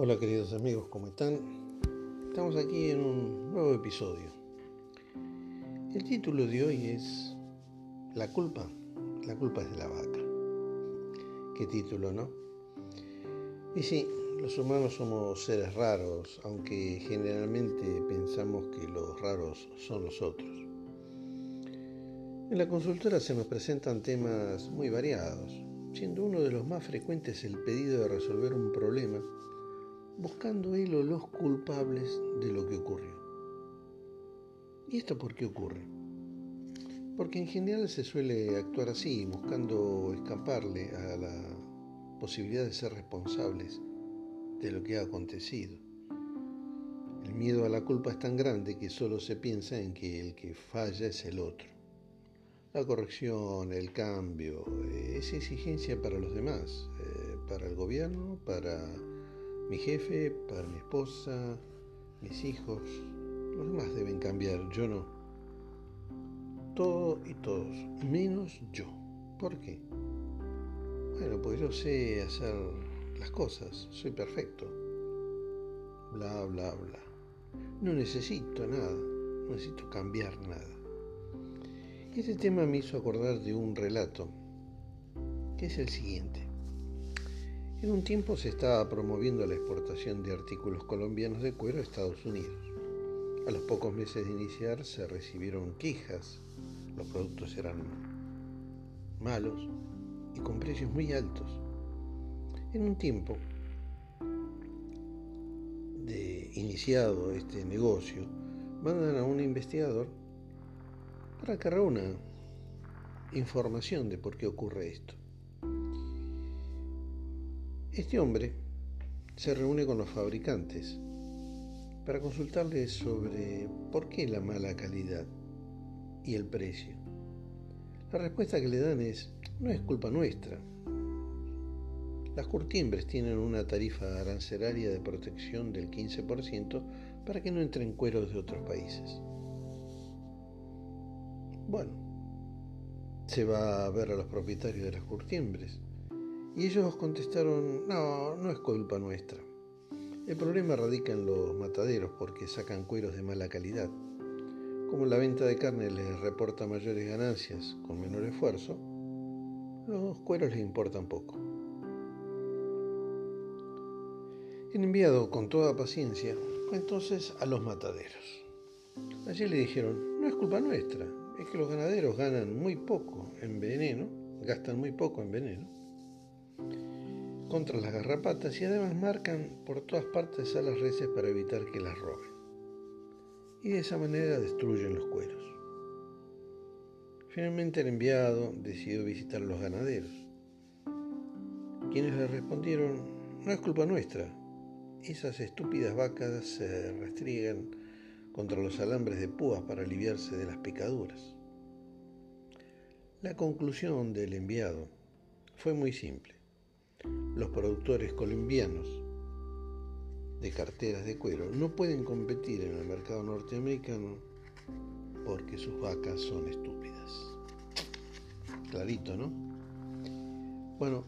Hola queridos amigos, ¿cómo están? Estamos aquí en un nuevo episodio. El título de hoy es La culpa, la culpa es de la vaca. Qué título, ¿no? Y sí, los humanos somos seres raros, aunque generalmente pensamos que los raros son los otros. En la consultora se nos presentan temas muy variados, siendo uno de los más frecuentes el pedido de resolver un problema buscando él o los culpables de lo que ocurrió. ¿Y esto por qué ocurre? Porque en general se suele actuar así, buscando escaparle a la posibilidad de ser responsables de lo que ha acontecido. El miedo a la culpa es tan grande que solo se piensa en que el que falla es el otro. La corrección, el cambio, es exigencia para los demás, eh, para el gobierno, para mi jefe, para mi esposa, mis hijos, los demás deben cambiar, yo no. Todo y todos, menos yo. ¿Por qué? Bueno, pues yo sé hacer las cosas, soy perfecto. Bla, bla, bla. No necesito nada, no necesito cambiar nada. Y este tema me hizo acordar de un relato, que es el siguiente. En un tiempo se estaba promoviendo la exportación de artículos colombianos de cuero a Estados Unidos. A los pocos meses de iniciar se recibieron quejas, los productos eran malos y con precios muy altos. En un tiempo de iniciado este negocio, mandan a un investigador para que reúna información de por qué ocurre esto. Este hombre se reúne con los fabricantes para consultarles sobre por qué la mala calidad y el precio. La respuesta que le dan es, no es culpa nuestra. Las curtiembres tienen una tarifa arancelaria de protección del 15% para que no entren cueros de otros países. Bueno, se va a ver a los propietarios de las curtiembres y ellos contestaron, no, no es culpa nuestra. El problema radica en los mataderos porque sacan cueros de mala calidad. Como la venta de carne les reporta mayores ganancias con menor esfuerzo, los cueros les importan poco. El enviado con toda paciencia fue entonces a los mataderos. Allí le dijeron, no es culpa nuestra, es que los ganaderos ganan muy poco en veneno, gastan muy poco en veneno contra las garrapatas y además marcan por todas partes a las reses para evitar que las roben. Y de esa manera destruyen los cueros. Finalmente el enviado decidió visitar a los ganaderos, quienes le respondieron, no es culpa nuestra, esas estúpidas vacas se restriegan contra los alambres de púas para aliviarse de las picaduras. La conclusión del enviado fue muy simple los productores colombianos de carteras de cuero no pueden competir en el mercado norteamericano porque sus vacas son estúpidas. Clarito, ¿no? Bueno,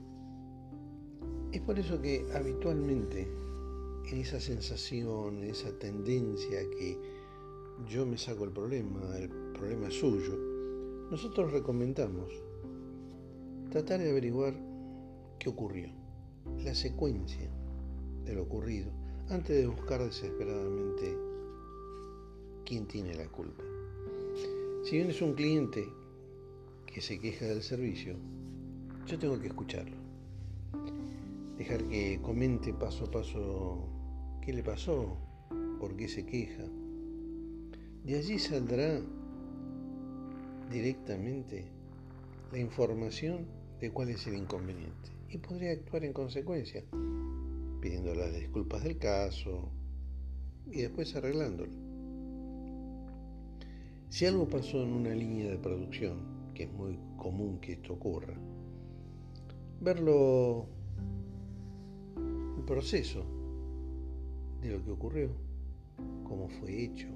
es por eso que habitualmente en esa sensación, en esa tendencia que yo me saco el problema, el problema es suyo, nosotros recomendamos tratar de averiguar qué ocurrió la secuencia de lo ocurrido antes de buscar desesperadamente quién tiene la culpa. Si bien es un cliente que se queja del servicio, yo tengo que escucharlo. Dejar que comente paso a paso qué le pasó, por qué se queja. De allí saldrá directamente la información de cuál es el inconveniente y podría actuar en consecuencia, pidiendo las disculpas del caso y después arreglándolo. Si algo pasó en una línea de producción, que es muy común que esto ocurra, verlo, el proceso de lo que ocurrió, cómo fue hecho,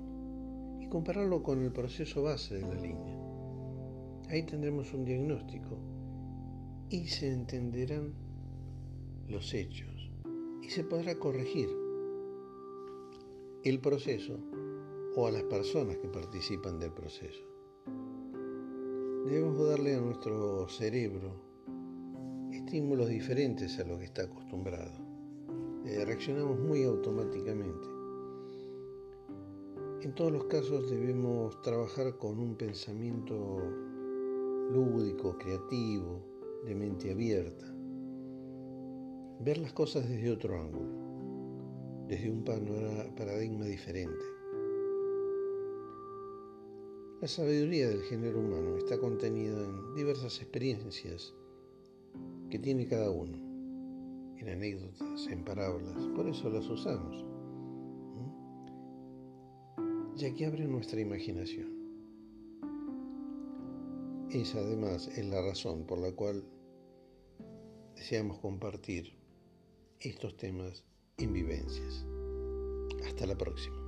y compararlo con el proceso base de la línea. Ahí tendremos un diagnóstico y se entenderán los hechos y se podrá corregir el proceso o a las personas que participan del proceso. Debemos darle a nuestro cerebro estímulos diferentes a lo que está acostumbrado. Eh, reaccionamos muy automáticamente. En todos los casos debemos trabajar con un pensamiento lúdico, creativo, de mente abierta. Ver las cosas desde otro ángulo, desde un paradigma diferente. La sabiduría del género humano está contenida en diversas experiencias que tiene cada uno, en anécdotas, en parábolas, por eso las usamos, ya que abre nuestra imaginación. Esa además es la razón por la cual deseamos compartir estos temas en vivencias. Hasta la próxima.